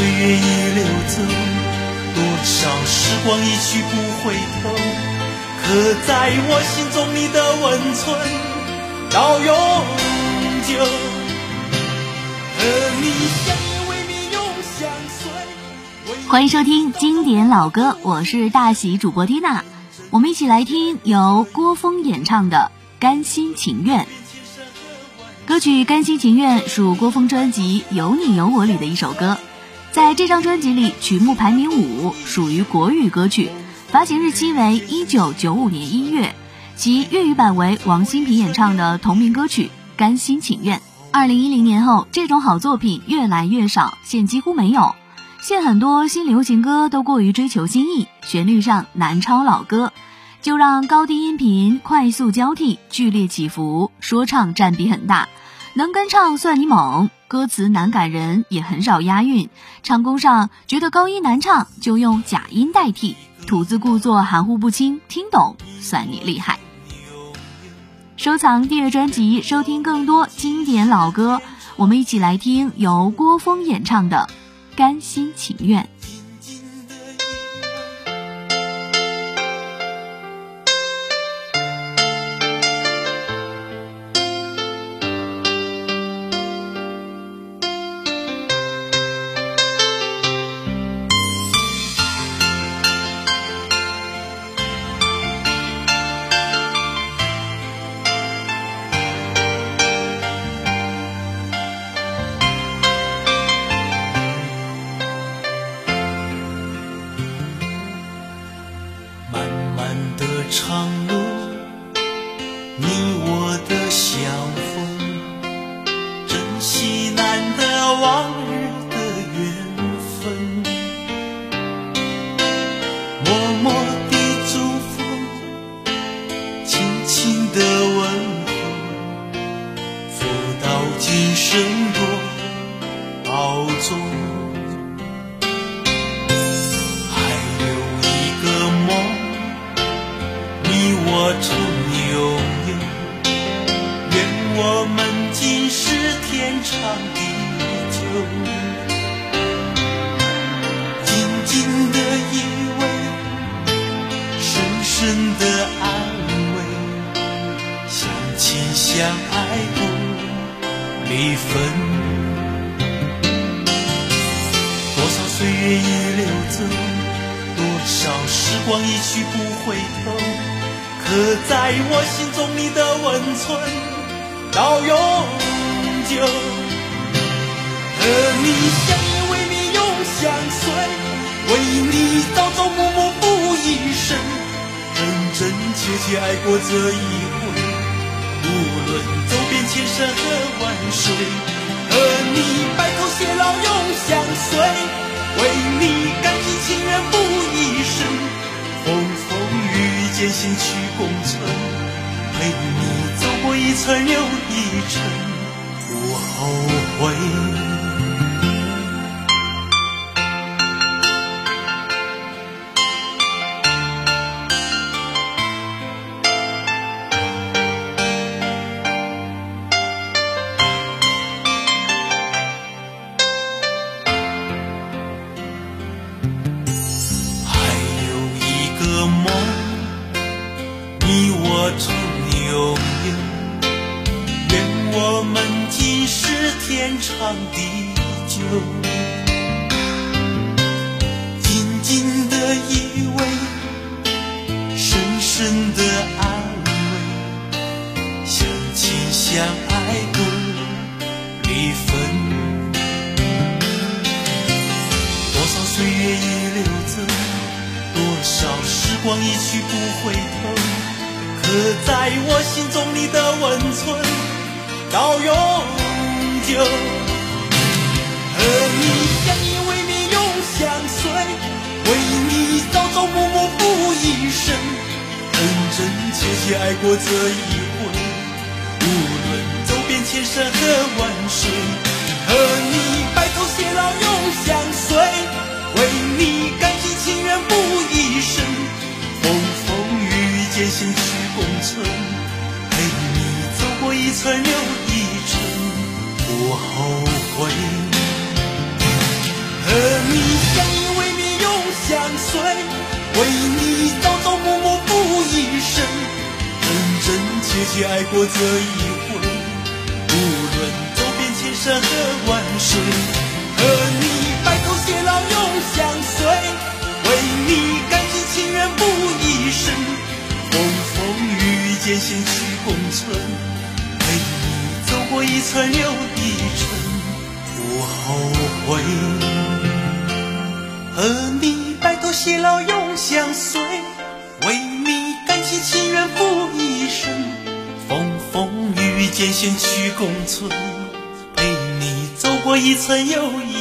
岁月已流走，多少时光一去不回头，刻在我心中你的温存到永久。和你相依为命永相随。欢迎收听经典老歌，我是大喜主播缇娜，我们一起来听由郭峰演唱的《甘心情愿》。歌曲《甘心情愿》属郭峰专辑《有你有我》里的一首歌，在这张专辑里曲目排名五，属于国语歌曲，发行日期为一九九五年一月，其粤语版为王心平演唱的同名歌曲《甘心情愿》。二零一零年后，这种好作品越来越少，现几乎没有。现很多新流行歌都过于追求新意，旋律上难超老歌。就让高低音频快速交替、剧烈起伏，说唱占比很大。能跟唱算你猛，歌词难感人，也很少押韵。唱功上觉得高音难唱，就用假音代替。吐字故作含糊不清，听懂算你厉害。收藏订阅专辑，收听更多经典老歌。我们一起来听由郭峰演唱的《甘心情愿》。惜难得往日的缘分。默默的祝福，轻轻的问候，福到今生多保重。我曾拥长地久，紧紧的依偎，深深的安慰，相亲相爱不离分。多少岁月已流走，多少时光一去不回头。刻在我心中你的温存到永你朝朝暮暮付一生，真真切切爱过这一回。无论走遍千山和万水，和你白头偕老永相随，为你甘心情愿付一生，风风雨雨艰辛去。共存，陪你走过一程又一程，不后悔。天长地久，紧紧的依偎，深深的安慰，相亲相爱不离分。多少岁月已流走，多少时光一去不回头。刻在我心中你的温存到永远久，和你相依为命永相随，为你朝朝暮暮付一生，真真切切爱过这一回。无论走遍千山和万水，和你白头偕老永相随，为你甘心情愿付一生，风风雨雨艰辛去。共存，陪你走过一程又切切爱过这一回。无论走遍千山和万水，和你白头偕老永相随，为你甘心情愿付一生，风风雨雨艰险去共存，陪你走过一程又一程。不后悔，和你白头偕老永相随，为你甘心情愿付一生，风风雨雨艰险去共存，陪你走过一程又一。